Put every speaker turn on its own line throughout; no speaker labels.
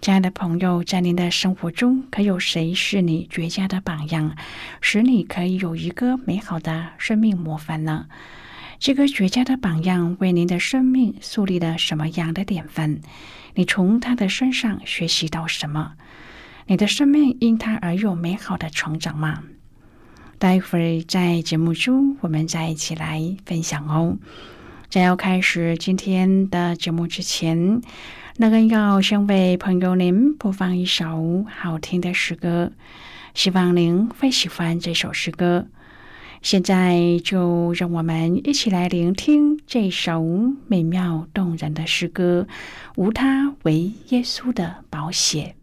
亲爱的朋友，在您的生活中，可有谁是你绝佳的榜样，使你可以有一个美好的生命模范呢？这个绝佳的榜样为您的生命树立了什么样的典范？你从他的身上学习到什么？你的生命因他而有美好的成长吗？待会儿在节目中，我们再一起来分享哦。在要开始今天的节目之前。那个要先为朋友您播放一首好听的诗歌，希望您会喜欢这首诗歌。现在就让我们一起来聆听这首美妙动人的诗歌，无他为耶稣的宝血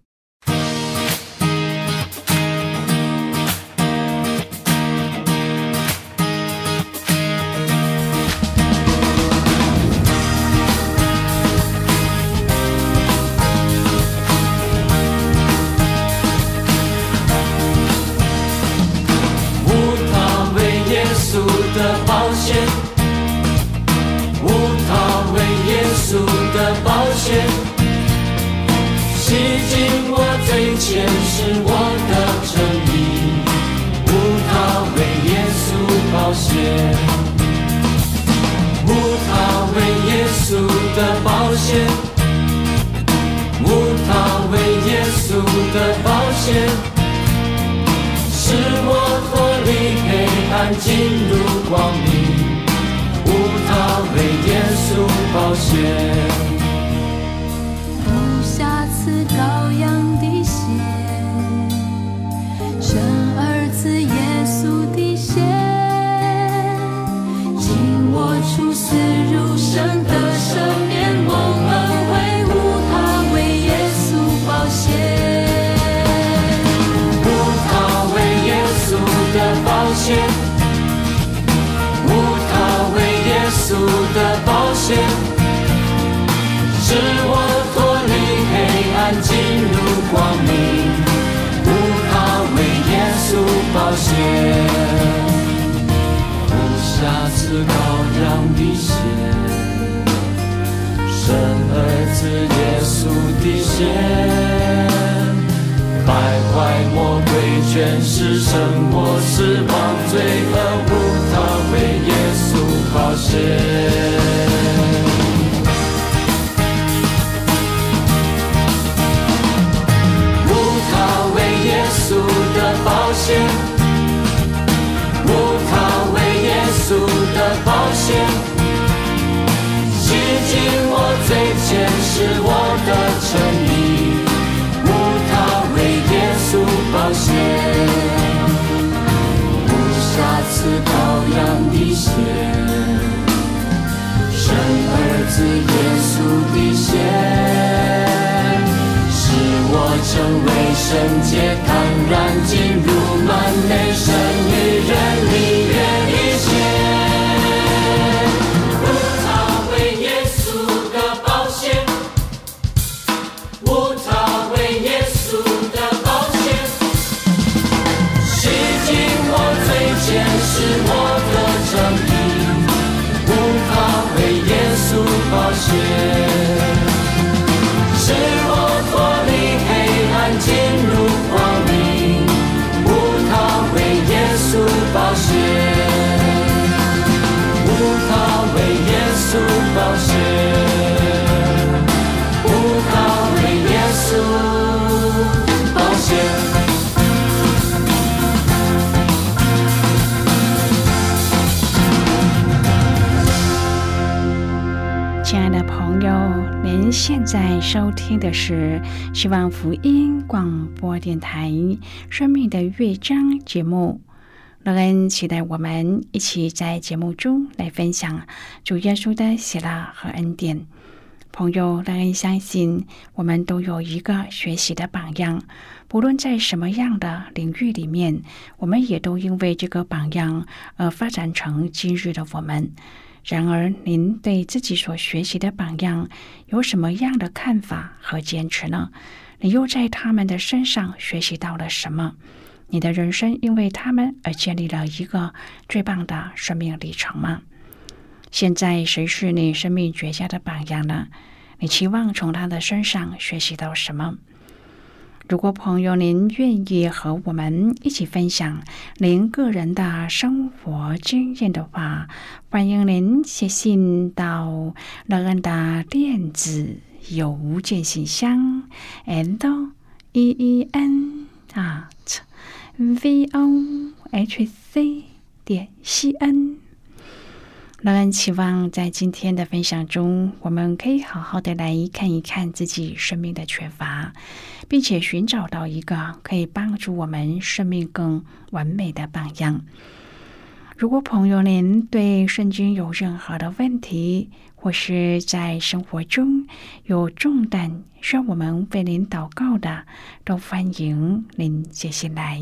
是我脱离黑暗进入保险。
全是沉默、失望、罪恶，无他为耶稣保险。无他为耶稣的保险，的保险。洗净我最前是我的诚意，无他为耶稣保险。无瑕疵
羔羊的血，在收听的是希望福音广播电台《生命的乐章》节目。乐恩期待我们一起在节目中来分享主耶稣的喜乐和恩典。朋友，乐恩相信我们都有一个学习的榜样，不论在什么样的领域里面，我们也都因为这个榜样而发展成今日的我们。然而，您对自己所学习的榜样有什么样的看法和坚持呢？你又在他们的身上学习到了什么？你的人生因为他们而建立了一个最棒的生命历程吗？现在，谁是你生命绝佳的榜样呢？你期望从他的身上学习到什么？如果朋友您愿意和我们一起分享您个人的生活经验的话，欢迎您写信到乐恩的电子邮件信箱，and e e n at v o h c 点 c n。乐恩期望在今天的分享中，我们可以好好的来看一看自己生命的缺乏，并且寻找到一个可以帮助我们生命更完美的榜样。如果朋友您对圣经有任何的问题，或是在生活中有重担需要我们为您祷告的，都欢迎您写信来。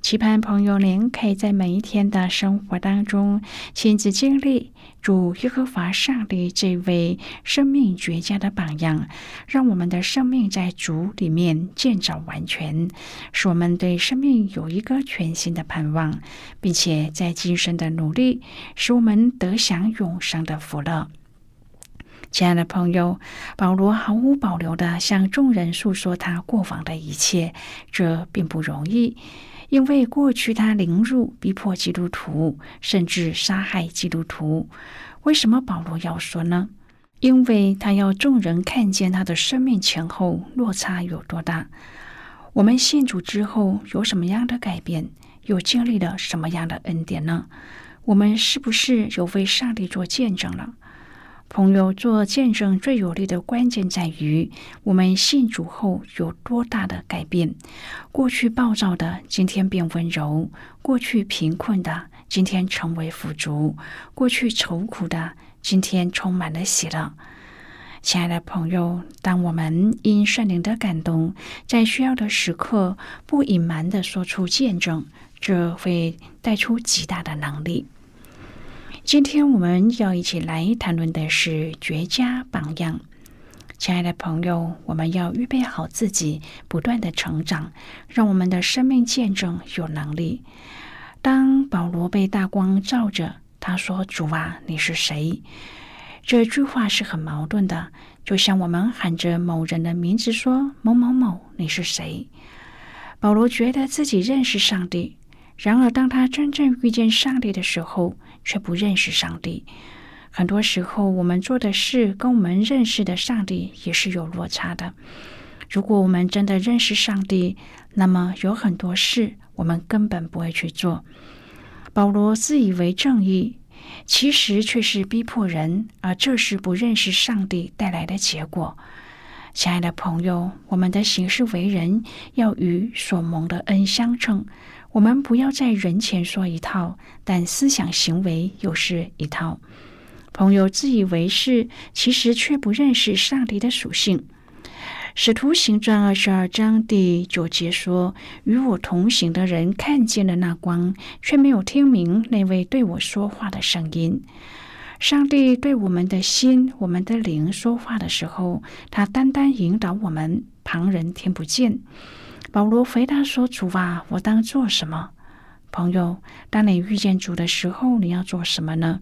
期盼朋友您可以在每一天的生活当中亲自经历主耶和华上帝这位生命绝佳的榜样，让我们的生命在主里面建造完全，使我们对生命有一个全新的盼望，并且在今生的努力，使我们得享永生的福乐。亲爱的朋友，保罗毫无保留的向众人诉说他过往的一切，这并不容易。因为过去他凌辱、逼迫基督徒，甚至杀害基督徒。为什么保罗要说呢？因为他要众人看见他的生命前后落差有多大。我们信主之后有什么样的改变？又经历了什么样的恩典呢？我们是不是有为上帝做见证了？朋友做见证最有力的关键在于，我们信主后有多大的改变。过去暴躁的，今天变温柔；过去贫困的，今天成为富足；过去愁苦的，今天充满了喜乐。亲爱的朋友，当我们因圣灵的感动，在需要的时刻不隐瞒的说出见证，这会带出极大的能力。今天我们要一起来谈论的是绝佳榜样。亲爱的朋友，我们要预备好自己，不断的成长，让我们的生命见证有能力。当保罗被大光照着，他说：“主啊，你是谁？”这句话是很矛盾的，就像我们喊着某人的名字说：“某某某，你是谁？”保罗觉得自己认识上帝，然而当他真正遇见上帝的时候，却不认识上帝。很多时候，我们做的事跟我们认识的上帝也是有落差的。如果我们真的认识上帝，那么有很多事我们根本不会去做。保罗自以为正义，其实却是逼迫人，而这是不认识上帝带来的结果。亲爱的朋友，我们的行事为人要与所蒙的恩相称。我们不要在人前说一套，但思想行为又是一套。朋友自以为是，其实却不认识上帝的属性。使徒行传二十二章第九节说：“与我同行的人看见了那光，却没有听明那位对我说话的声音。”上帝对我们的心、我们的灵说话的时候，他单单引导我们，旁人听不见。保罗回答说：“主啊，我当做什么？”朋友，当你遇见主的时候，你要做什么呢？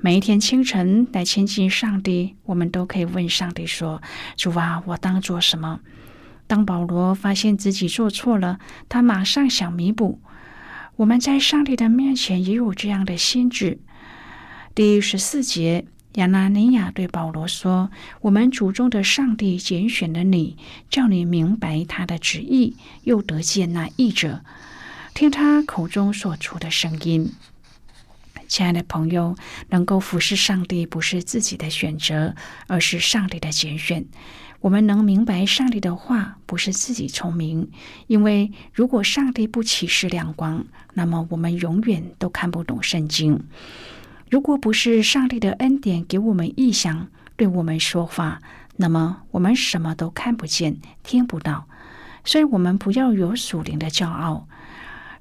每一天清晨来亲近上帝，我们都可以问上帝说：“主啊，我当做什么？”当保罗发现自己做错了，他马上想弥补。我们在上帝的面前也有这样的心智。第十四节，亚拿尼亚对保罗说：“我们主中的上帝拣选了你，叫你明白他的旨意，又得见那译者，听他口中所出的声音。”亲爱的朋友，能够服侍上帝不是自己的选择，而是上帝的拣选。我们能明白上帝的话，不是自己聪明，因为如果上帝不启示亮光，那么我们永远都看不懂圣经。如果不是上帝的恩典给我们意象，对我们说话，那么我们什么都看不见、听不到。所以，我们不要有属灵的骄傲。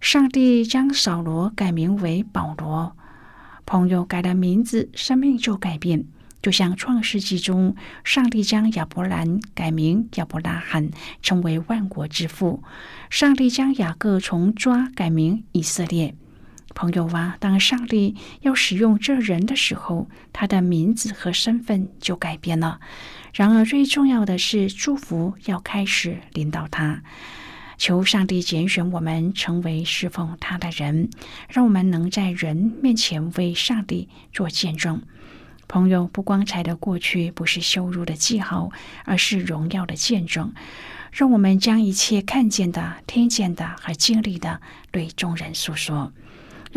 上帝将扫罗改名为保罗。朋友改了名字，生命就改变，就像创世纪中，上帝将亚伯兰改名亚伯拉罕，成为万国之父；上帝将雅各从抓改名以色列。朋友啊，当上帝要使用这人的时候，他的名字和身份就改变了。然而，最重要的是，祝福要开始领导他。求上帝拣选我们成为侍奉他的人，让我们能在人面前为上帝做见证。朋友，不光彩的过去不是羞辱的记号，而是荣耀的见证。让我们将一切看见的、听见的和经历的对众人诉说，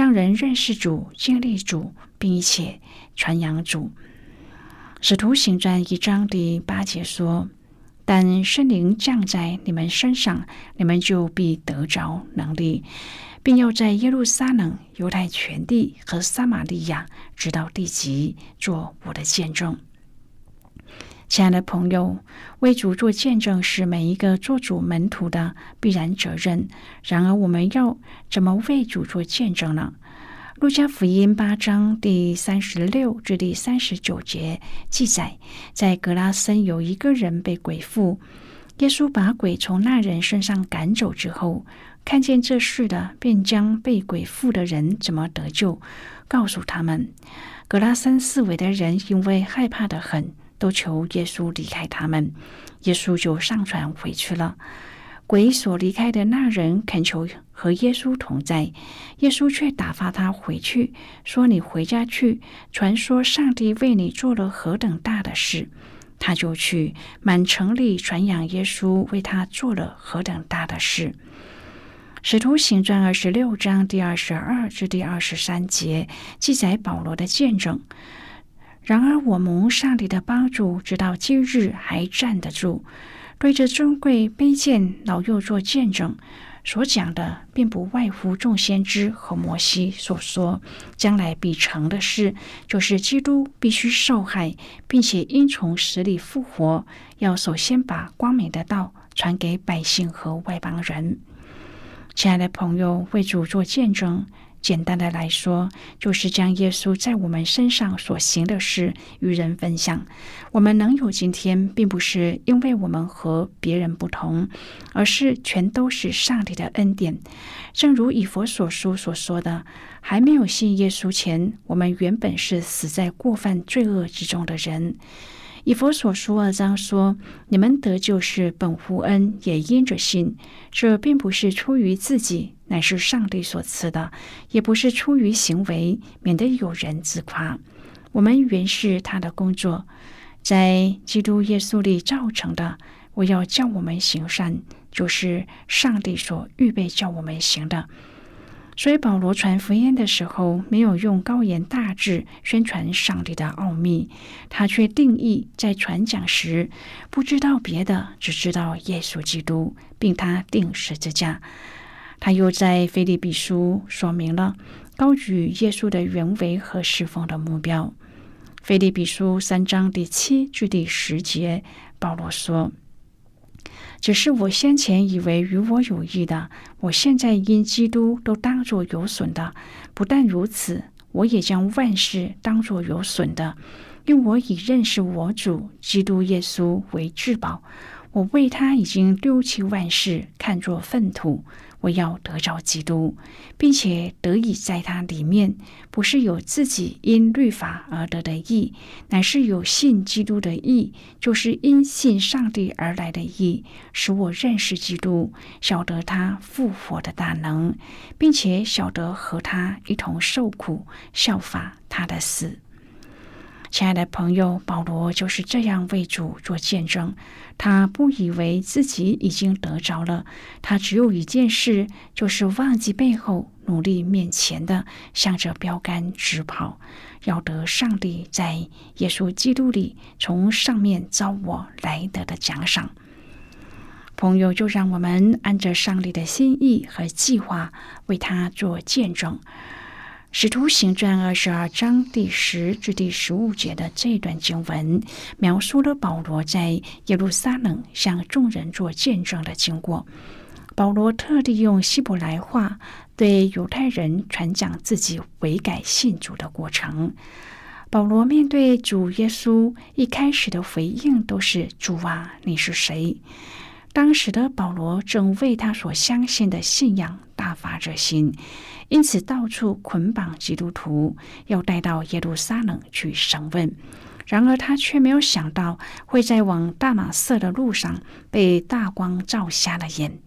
让人认识主、经历主，并且传扬主。使徒行传一章第八节说。但圣灵降在你们身上，你们就必得着能力，并要在耶路撒冷、犹太全地和撒玛利亚，直到地极，做我的见证。亲爱的朋友，为主做见证是每一个做主门徒的必然责任。然而，我们要怎么为主做见证呢？路加福音八章第三十六至第三十九节记载，在格拉森有一个人被鬼附，耶稣把鬼从那人身上赶走之后，看见这事的，便将被鬼附的人怎么得救，告诉他们。格拉森四围的人因为害怕的很，都求耶稣离开他们，耶稣就上船回去了。鬼所离开的那人恳求和耶稣同在，耶稣却打发他回去，说：“你回家去，传说上帝为你做了何等大的事。”他就去满城里传扬耶稣为他做了何等大的事。使徒行传二十六章第二十二至第二十三节记载保罗的见证。然而，我蒙上帝的帮助，直到今日还站得住。对着尊贵卑贱老幼做见证，所讲的并不外乎众先知和摩西所说将来必成的事，就是基督必须受害，并且因从死里复活，要首先把光明的道传给百姓和外邦人。亲爱的朋友，为主做见证。简单的来说，就是将耶稣在我们身上所行的事与人分享。我们能有今天，并不是因为我们和别人不同，而是全都是上帝的恩典。正如以佛所书所说的：“还没有信耶稣前，我们原本是死在过犯罪恶之中的人。”以佛所书二章说：“你们得救是本乎恩，也因着信。这并不是出于自己，乃是上帝所赐的；也不是出于行为，免得有人自夸。我们原是他的工作，在基督耶稣里造成的。我要叫我们行善，就是上帝所预备叫我们行的。”所以保罗传福音的时候，没有用高言大志宣传上帝的奥秘，他却定义在传讲时不知道别的，只知道耶稣基督，并他定十字架。他又在腓利比书说明了高举耶稣的原委和侍奉的目标。腓利比书三章第七至第十节，保罗说：“只是我先前以为与我有益的，我现在因基督都当作有损的。不但如此，我也将万事当作有损的，因我已认识我主基督耶稣为至宝。我为他已经丢弃万事，看作粪土。我要得着基督，并且得以在他里面，不是有自己因律法而得的义，乃是有信基督的义，就是因信上帝而来的义，使我认识基督，晓得他复活的大能，并且晓得和他一同受苦，效法他的死。亲爱的朋友，保罗就是这样为主做见证。他不以为自己已经得着了，他只有一件事，就是忘记背后，努力面前的，向着标杆直跑，要得上帝在耶稣基督里从上面招我来得的奖赏。朋友，就让我们按着上帝的心意和计划，为他做见证。使徒行传二十二章第十至第十五节的这段经文，描述了保罗在耶路撒冷向众人做见证的经过。保罗特地用希伯来话对犹太人传讲自己悔改信主的过程。保罗面对主耶稣一开始的回应都是：“主啊，你是谁？”当时的保罗正为他所相信的信仰大发热心。因此，到处捆绑基督徒，要带到耶路撒冷去审问。然而，他却没有想到会在往大马色的路上被大光照瞎了眼。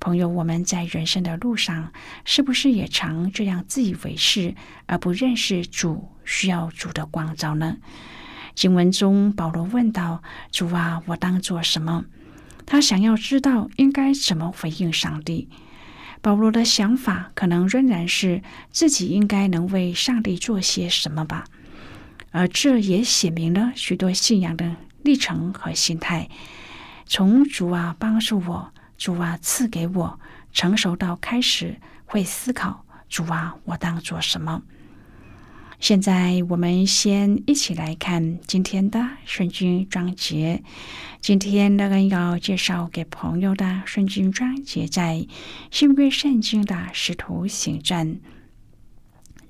朋友，我们在人生的路上，是不是也常这样自以为是，而不认识主需要主的光照呢？经文中，保罗问道：“主啊，我当做什么？”他想要知道应该怎么回应上帝。保罗的想法可能仍然是自己应该能为上帝做些什么吧，而这也写明了许多信仰的历程和心态。从主啊帮助我，主啊赐给我，成熟到开始会思考主啊我当做什么。现在我们先一起来看今天的圣经章节。今天那个要介绍给朋友的圣经章节，在新约圣经的使徒行传。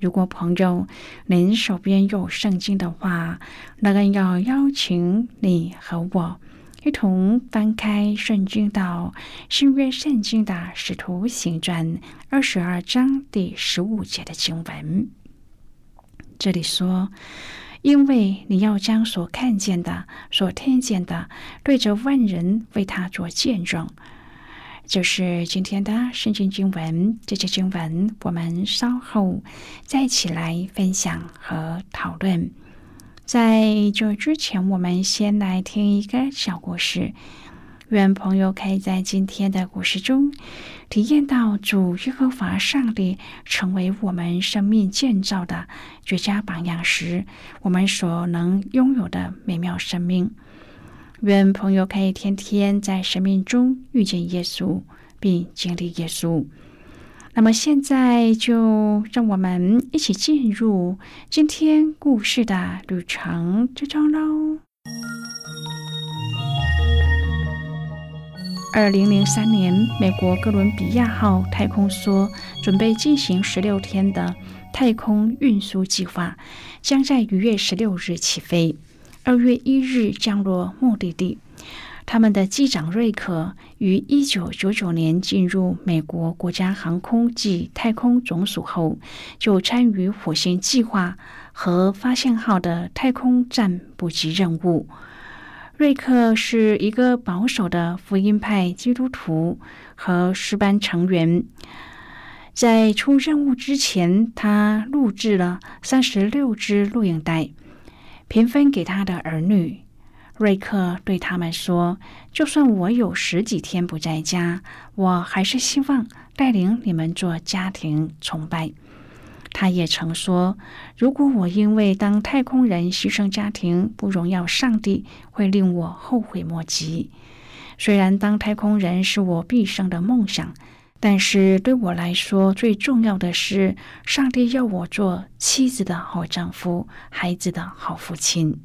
如果朋友您手边有圣经的话，那个要邀请你和我一同翻开圣经到新约圣经的使徒行传二十二章第十五节的经文。这里说：“因为你要将所看见的、所听见的，对着万人为他做见证。”就是今天的圣经经文。这些经文我们稍后再一起来分享和讨论。在这之前，我们先来听一个小故事。愿朋友可以在今天的故事中体验到主耶和华上帝成为我们生命建造的绝佳榜样时，我们所能拥有的美妙生命。愿朋友可以天天在生命中遇见耶稣，并经历耶稣。那么现在就让我们一起进入今天故事的旅程之中喽。二零零三年，美国哥伦比亚号太空梭准备进行十六天的太空运输计划，将在五月十六日起飞，二月一日降落目的地。他们的机长瑞克于一九九九年进入美国国家航空暨太空总署后，就参与火星计划和发现号的太空站补给任务。瑞克是一个保守的福音派基督徒和诗班成员。在出任务之前，他录制了三十六支录影带，平分给他的儿女。瑞克对他们说：“就算我有十几天不在家，我还是希望带领你们做家庭崇拜。”他也曾说：“如果我因为当太空人牺牲家庭，不荣耀上帝，会令我后悔莫及。虽然当太空人是我毕生的梦想，但是对我来说，最重要的是，上帝要我做妻子的好丈夫，孩子的好父亲。”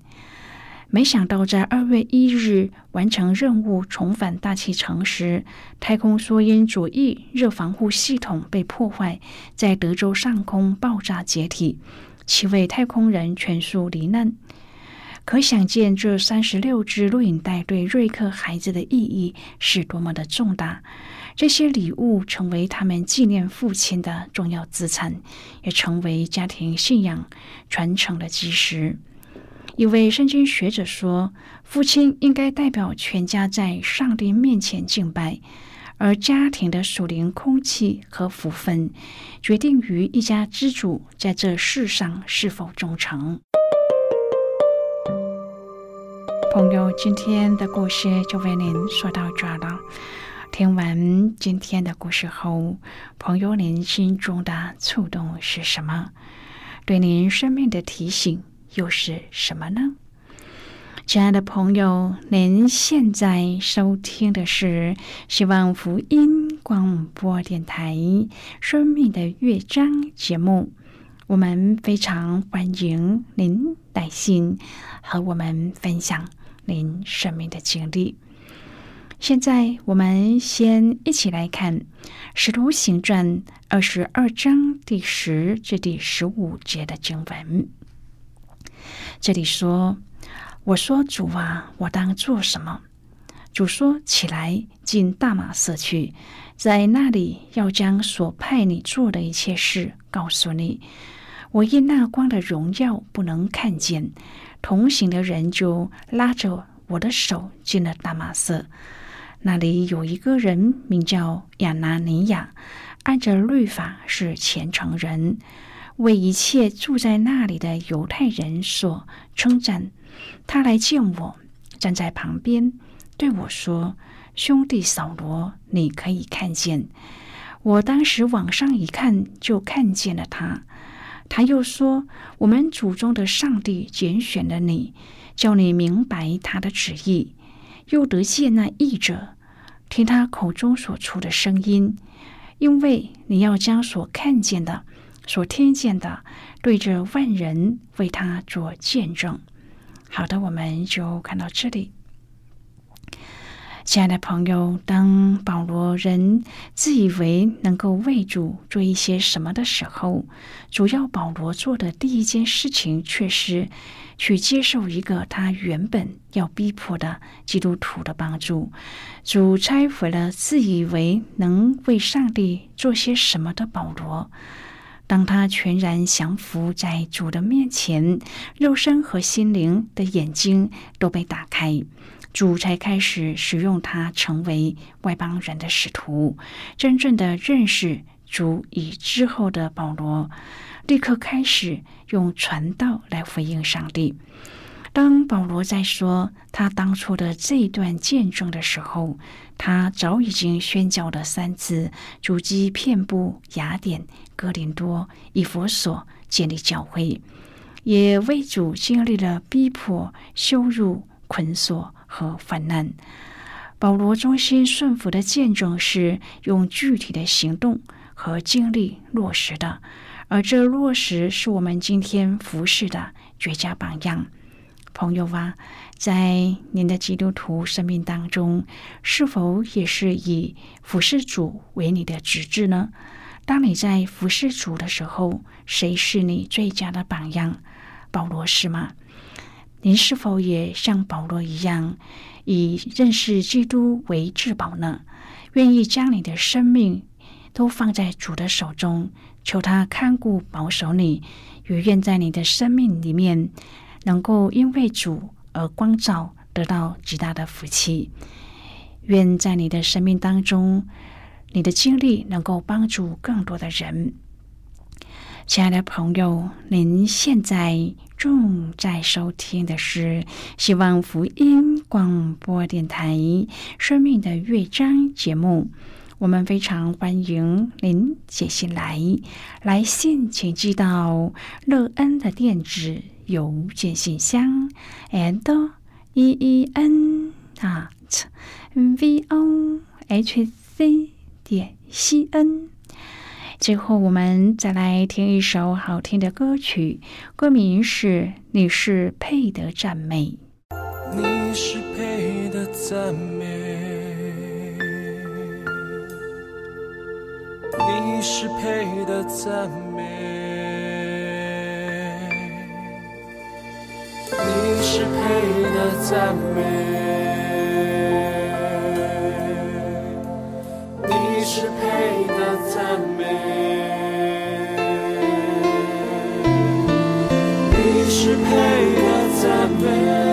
没想到在二月一日完成任务重返大气层时，太空梭因左翼热防护系统被破坏，在德州上空爆炸解体，七位太空人全数罹难。可想见，这三十六支录影带对瑞克孩子的意义是多么的重大。这些礼物成为他们纪念父亲的重要资产，也成为家庭信仰传承的基石。一位圣经学者说：“父亲应该代表全家在上帝面前敬拜，而家庭的属灵空气和福分，决定于一家之主在这世上是否忠诚。”朋友，今天的故事就为您说到这了。听完今天的故事后，朋友，您心中的触动是什么？对您生命的提醒？又是什么呢？亲爱的朋友，您现在收听的是希望福音广播电台《生命的乐章》节目。我们非常欢迎您来信和我们分享您生命的经历。现在，我们先一起来看《使徒行传》二十二章第十至第十五节的经文。这里说：“我说主啊，我当做什么？”主说：“起来，进大马色去，在那里要将所派你做的一切事告诉你。我因那光的荣耀不能看见，同行的人就拉着我的手进了大马色。那里有一个人名叫亚拿尼亚，按着律法是虔诚人。”为一切住在那里的犹太人所称赞，他来见我，站在旁边对我说：“兄弟扫罗，你可以看见。”我当时往上一看，就看见了他。他又说：“我们祖宗的上帝拣选了你，叫你明白他的旨意，又得见那译者，听他口中所出的声音，因为你要将所看见的。”所听见的，对着万人为他做见证。好的，我们就看到这里。亲爱的朋友，当保罗人自以为能够为主做一些什么的时候，主要保罗做的第一件事情却是去接受一个他原本要逼迫的基督徒的帮助。主拆毁了自以为能为上帝做些什么的保罗。当他全然降服在主的面前，肉身和心灵的眼睛都被打开，主才开始使用他成为外邦人的使徒，真正的认识主。以之后的保罗，立刻开始用传道来回应上帝。当保罗在说他当初的这一段见证的时候，他早已经宣教了三次，足迹遍布雅典、哥林多、以佛所，建立教会，也为主经历了逼迫、羞辱、捆锁和患难。保罗忠心顺服的见证是用具体的行动和经历落实的，而这落实是我们今天服侍的绝佳榜样。朋友啊，在您的基督徒生命当中，是否也是以服侍主为你的旨志呢？当你在服侍主的时候，谁是你最佳的榜样？保罗是吗？您是否也像保罗一样，以认识基督为至宝呢？愿意将你的生命都放在主的手中，求他看顾保守你，也愿在你的生命里面。能够因为主而光照，得到极大的福气。愿在你的生命当中，你的经历能够帮助更多的人。亲爱的朋友，您现在正在收听的是希望福音广播电台《生命的乐章》节目。我们非常欢迎您写信来，来信请寄到乐恩的电子。邮件信箱：and e e n at v o h c 点 c n。最后，我们再来听一首好听的歌曲，歌名是《你是配得赞美》。
你是配的赞美，你是配的赞美，你是配的赞美，你是配的赞美，你是配的赞美。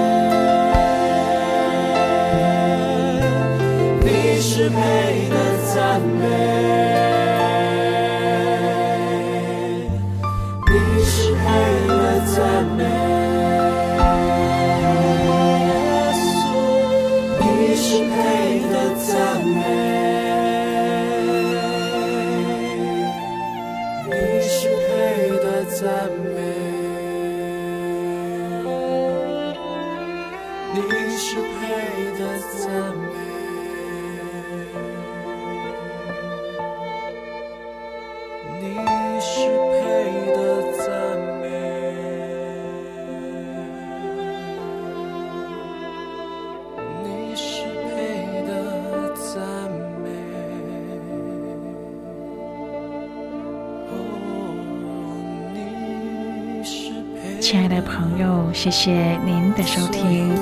亲爱的朋友，谢谢您的收听。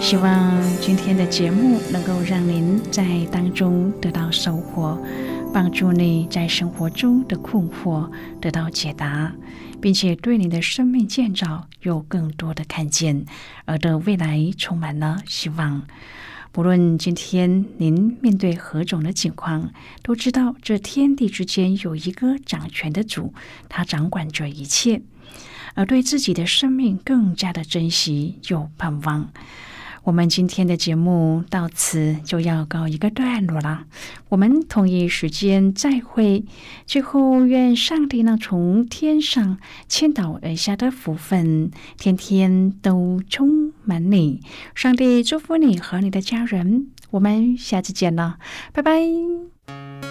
希望今天的节目能够让您在当中得到收获，帮助你在生活中的困惑得到解答，并且对你的生命建造有更多的看见，而的未来充满了希望。不论今天您面对何种的境况，都知道这天地之间有一个掌权的主，他掌管着一切，而对自己的生命更加的珍惜又盼望。我们今天的节目到此就要告一个段落了，我们同一时间再会。最后，愿上帝呢从天上倾倒而下的福分，天天都充满你。上帝祝福你和你的家人，我们下次见了，拜拜。